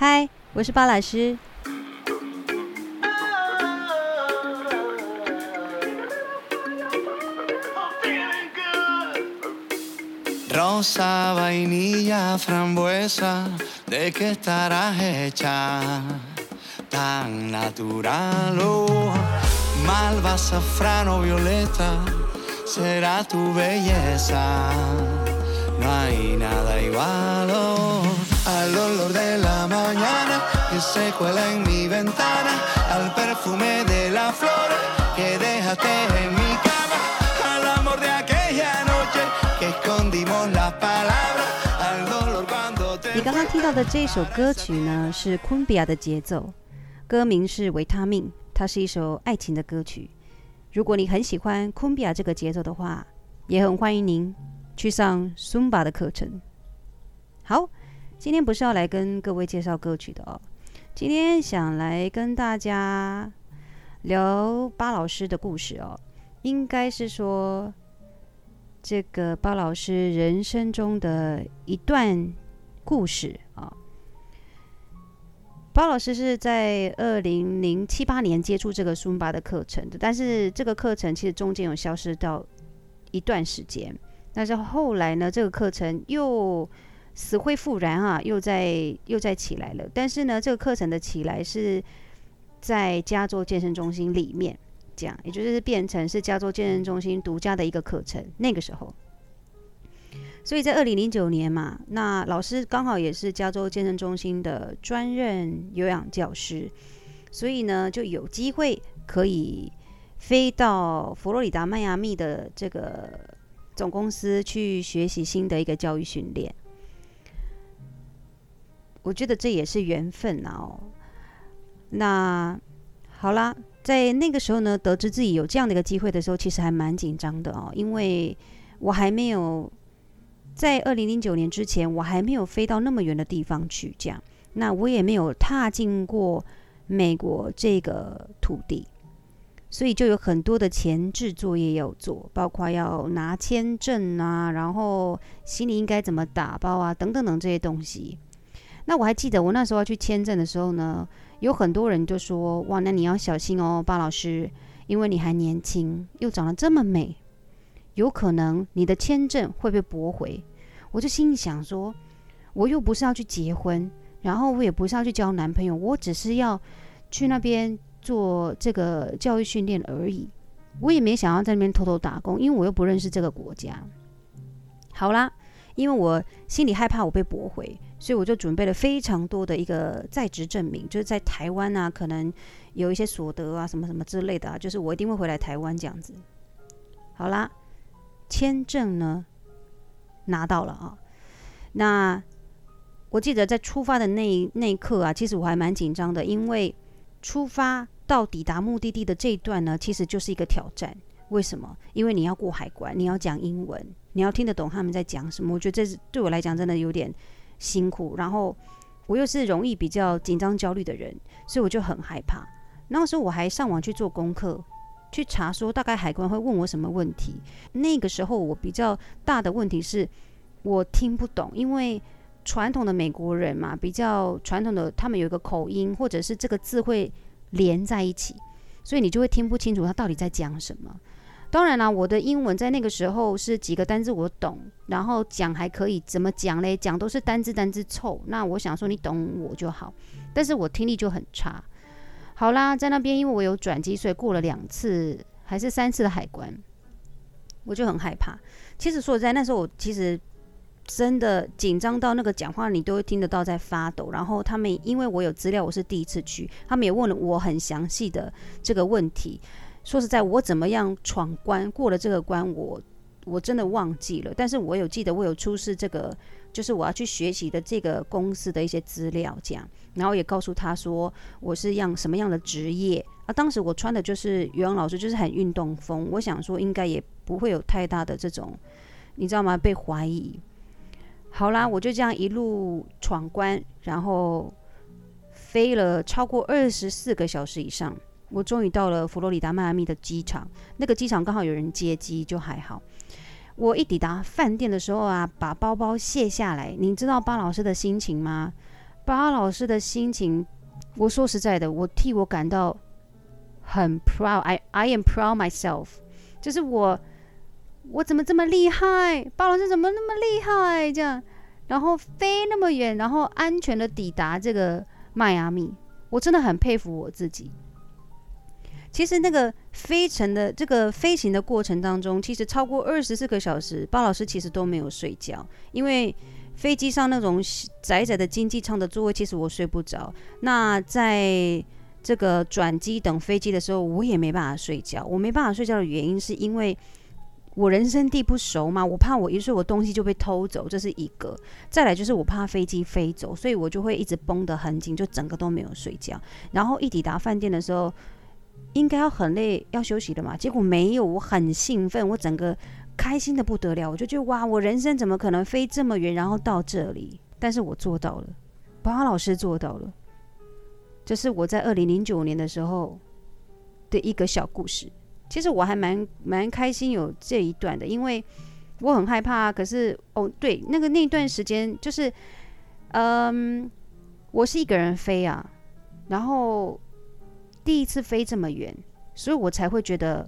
嗨，我是巴老师。 你刚刚听到的这首歌曲呢，是昆比亚的节奏，歌名是《维他命》，它是一首爱情的歌曲。如果你很喜欢昆比亚这个节奏的话，也很欢迎您去上 Zumba 的课程。好，今天不是要来跟各位介绍歌曲的哦，今天想来跟大家聊巴老师的故事哦，应该是说这个巴老师人生中的一段。故事啊，巴老师是在二零零七八年接触这个苏巴的课程的，但是这个课程其实中间有消失到一段时间，但是后来呢，这个课程又死灰复燃啊，又在又再起来了。但是呢，这个课程的起来是在加州健身中心里面，这样也就是变成是加州健身中心独家的一个课程。那个时候。所以在二零零九年嘛，那老师刚好也是加州健身中心的专任有氧教师，所以呢就有机会可以飞到佛罗里达迈阿密的这个总公司去学习新的一个教育训练。我觉得这也是缘分哦。那好啦，在那个时候呢，得知自己有这样的一个机会的时候，其实还蛮紧张的哦，因为我还没有。在二零零九年之前，我还没有飞到那么远的地方去，这样，那我也没有踏进过美国这个土地，所以就有很多的前置作业要做，包括要拿签证啊，然后行李应该怎么打包啊，等等等这些东西。那我还记得我那时候要去签证的时候呢，有很多人就说：“哇，那你要小心哦，巴老师，因为你还年轻，又长得这么美。”有可能你的签证会被驳回，我就心里想说，我又不是要去结婚，然后我也不是要去交男朋友，我只是要去那边做这个教育训练而已，我也没想要在那边偷偷打工，因为我又不认识这个国家。好啦，因为我心里害怕我被驳回，所以我就准备了非常多的一个在职证明，就是在台湾啊，可能有一些所得啊，什么什么之类的啊，就是我一定会回来台湾这样子。好啦。签证呢，拿到了啊，那我记得在出发的那那一刻啊，其实我还蛮紧张的，因为出发到抵达目的地的这一段呢，其实就是一个挑战。为什么？因为你要过海关，你要讲英文，你要听得懂他们在讲什么。我觉得这是对我来讲真的有点辛苦。然后我又是容易比较紧张焦虑的人，所以我就很害怕。那时候我还上网去做功课。去查说大概海关会问我什么问题。那个时候我比较大的问题是，我听不懂，因为传统的美国人嘛，比较传统的，他们有一个口音，或者是这个字会连在一起，所以你就会听不清楚他到底在讲什么。当然啦，我的英文在那个时候是几个单字我懂，然后讲还可以，怎么讲嘞？讲都是单字单字凑。那我想说你懂我就好，但是我听力就很差。好啦，在那边，因为我有转机，所以过了两次还是三次的海关，我就很害怕。其实说实在，那时候我其实真的紧张到那个讲话你都会听得到在发抖。然后他们因为我有资料，我是第一次去，他们也问了我很详细的这个问题。说实在，我怎么样闯关过了这个关，我我真的忘记了。但是我有记得，我有出示这个。就是我要去学习的这个公司的一些资料，这样，然后也告诉他说我是样什么样的职业啊。当时我穿的就是语文老师，就是很运动风。我想说应该也不会有太大的这种，你知道吗？被怀疑。好啦，我就这样一路闯关，然后飞了超过二十四个小时以上，我终于到了佛罗里达迈阿密的机场。那个机场刚好有人接机，就还好。我一抵达饭店的时候啊，把包包卸下来，你知道巴老师的心情吗？巴老师的心情，我说实在的，我替我感到很 proud，I I am proud myself，就是我我怎么这么厉害？巴老师怎么那么厉害？这样，然后飞那么远，然后安全的抵达这个迈阿密，我真的很佩服我自己。其实那个飞程的这个飞行的过程当中，其实超过二十四个小时，巴老师其实都没有睡觉，因为飞机上那种窄窄的经济舱的座位，其实我睡不着。那在这个转机等飞机的时候，我也没办法睡觉。我没办法睡觉的原因，是因为我人生地不熟嘛，我怕我一睡，我东西就被偷走，这是一个。再来就是我怕飞机飞走，所以我就会一直绷得很紧，就整个都没有睡觉。然后一抵达饭店的时候。应该要很累，要休息的嘛。结果没有，我很兴奋，我整个开心的不得了。我就觉得哇，我人生怎么可能飞这么远，然后到这里？但是我做到了，巴老师做到了。这是我在二零零九年的时候的一个小故事。其实我还蛮蛮开心有这一段的，因为我很害怕。可是哦，对，那个那段时间就是，嗯，我是一个人飞啊，然后。第一次飞这么远，所以我才会觉得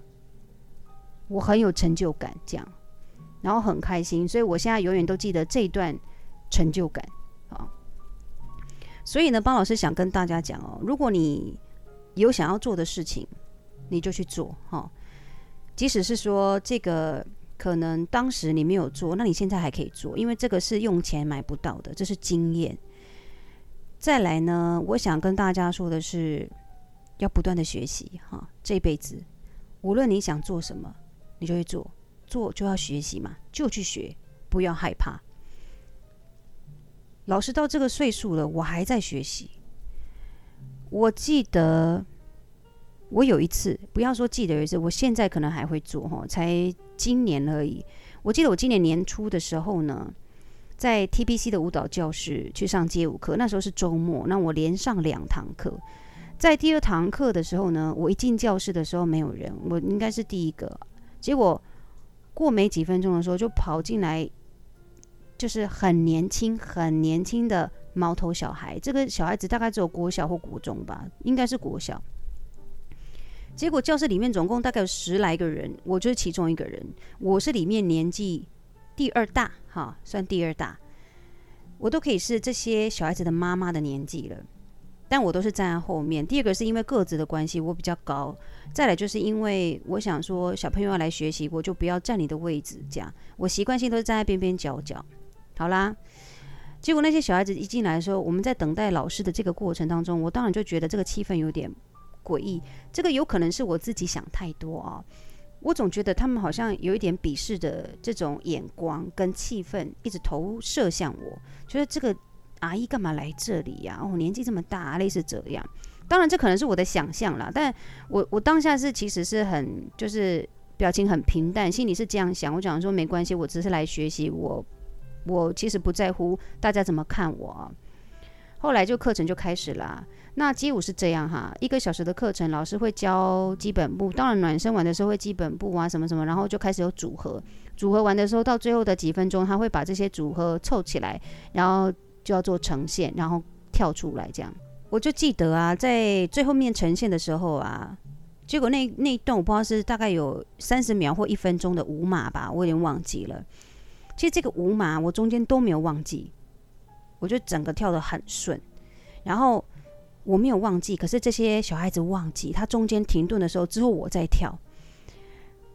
我很有成就感，这样，然后很开心，所以我现在永远都记得这一段成就感啊。所以呢，包老师想跟大家讲哦，如果你有想要做的事情，你就去做哈。即使是说这个可能当时你没有做，那你现在还可以做，因为这个是用钱买不到的，这是经验。再来呢，我想跟大家说的是。要不断的学习哈，这辈子无论你想做什么，你就会做，做就要学习嘛，就去学，不要害怕。老师到这个岁数了，我还在学习。我记得我有一次，不要说记得有一次，我现在可能还会做哈，才今年而已。我记得我今年年初的时候呢，在 TBC 的舞蹈教室去上街舞课，那时候是周末，那我连上两堂课。在第二堂课的时候呢，我一进教室的时候没有人，我应该是第一个。结果过没几分钟的时候，就跑进来，就是很年轻、很年轻的毛头小孩。这个小孩子大概只有国小或国中吧，应该是国小。结果教室里面总共大概有十来个人，我就是其中一个人。我是里面年纪第二大，哈，算第二大，我都可以是这些小孩子的妈妈的年纪了。但我都是站在后面。第二个是因为个子的关系，我比较高。再来就是因为我想说，小朋友要来学习，我就不要占你的位置。这样，我习惯性都是站在边边角角。好啦，结果那些小孩子一进来的时候，我们在等待老师的这个过程当中，我当然就觉得这个气氛有点诡异。这个有可能是我自己想太多啊。我总觉得他们好像有一点鄙视的这种眼光跟气氛，一直投射向我，觉得这个。阿姨干嘛来这里呀？哦，年纪这么大，类似这样。当然，这可能是我的想象啦。但我我当下是其实是很就是表情很平淡，心里是这样想。我讲说没关系，我只是来学习。我我其实不在乎大家怎么看我。后来就课程就开始啦。那街舞是这样哈，一个小时的课程，老师会教基本步。当然暖身完的时候会基本步啊什么什么，然后就开始有组合。组合完的时候，到最后的几分钟，他会把这些组合凑起来，然后。就要做呈现，然后跳出来这样。我就记得啊，在最后面呈现的时候啊，结果那那一段我不知道是大概有三十秒或一分钟的舞码吧，我有点忘记了。其实这个舞码我中间都没有忘记，我就整个跳得很顺。然后我没有忘记，可是这些小孩子忘记，他中间停顿的时候之后我再跳，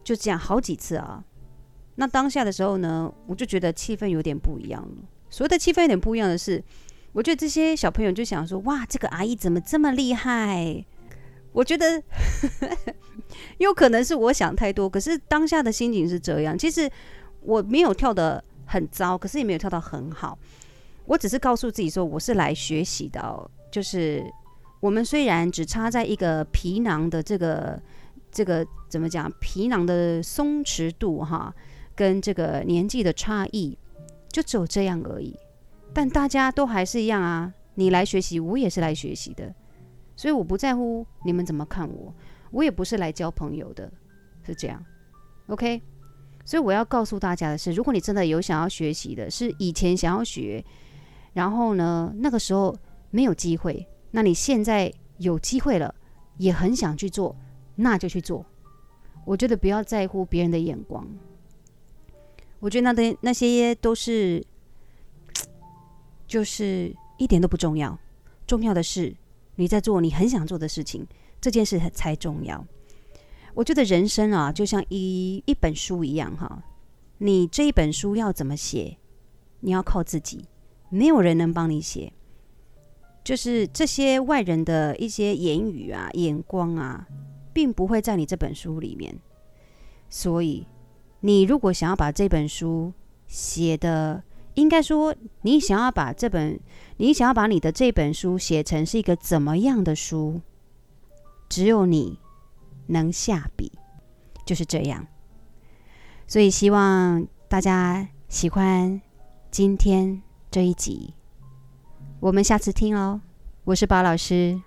就这样好几次啊。那当下的时候呢，我就觉得气氛有点不一样了。所谓的气氛有点不一样的是，我觉得这些小朋友就想说：“哇，这个阿姨怎么这么厉害？”我觉得 有可能是我想太多，可是当下的心情是这样。其实我没有跳得很糟，可是也没有跳得很好。我只是告诉自己说，我是来学习的哦。就是我们虽然只差在一个皮囊的这个这个怎么讲，皮囊的松弛度哈，跟这个年纪的差异。就只有这样而已，但大家都还是一样啊！你来学习，我也是来学习的，所以我不在乎你们怎么看我，我也不是来交朋友的，是这样，OK？所以我要告诉大家的是，如果你真的有想要学习的，是以前想要学，然后呢，那个时候没有机会。那你现在有机会了，也很想去做，那就去做。我觉得不要在乎别人的眼光。我觉得那的那些都是，就是一点都不重要。重要的是你在做你很想做的事情，这件事才重要。我觉得人生啊，就像一一本书一样哈，你这一本书要怎么写，你要靠自己，没有人能帮你写。就是这些外人的一些言语啊、眼光啊，并不会在你这本书里面。所以，你如果想要把这本书写的，应该说，你想要把这本，你想要把你的这本书写成是一个怎么样的书，只有你能下笔，就是这样。所以，希望大家喜欢今天这一集。我们下次听哦，我是巴老师。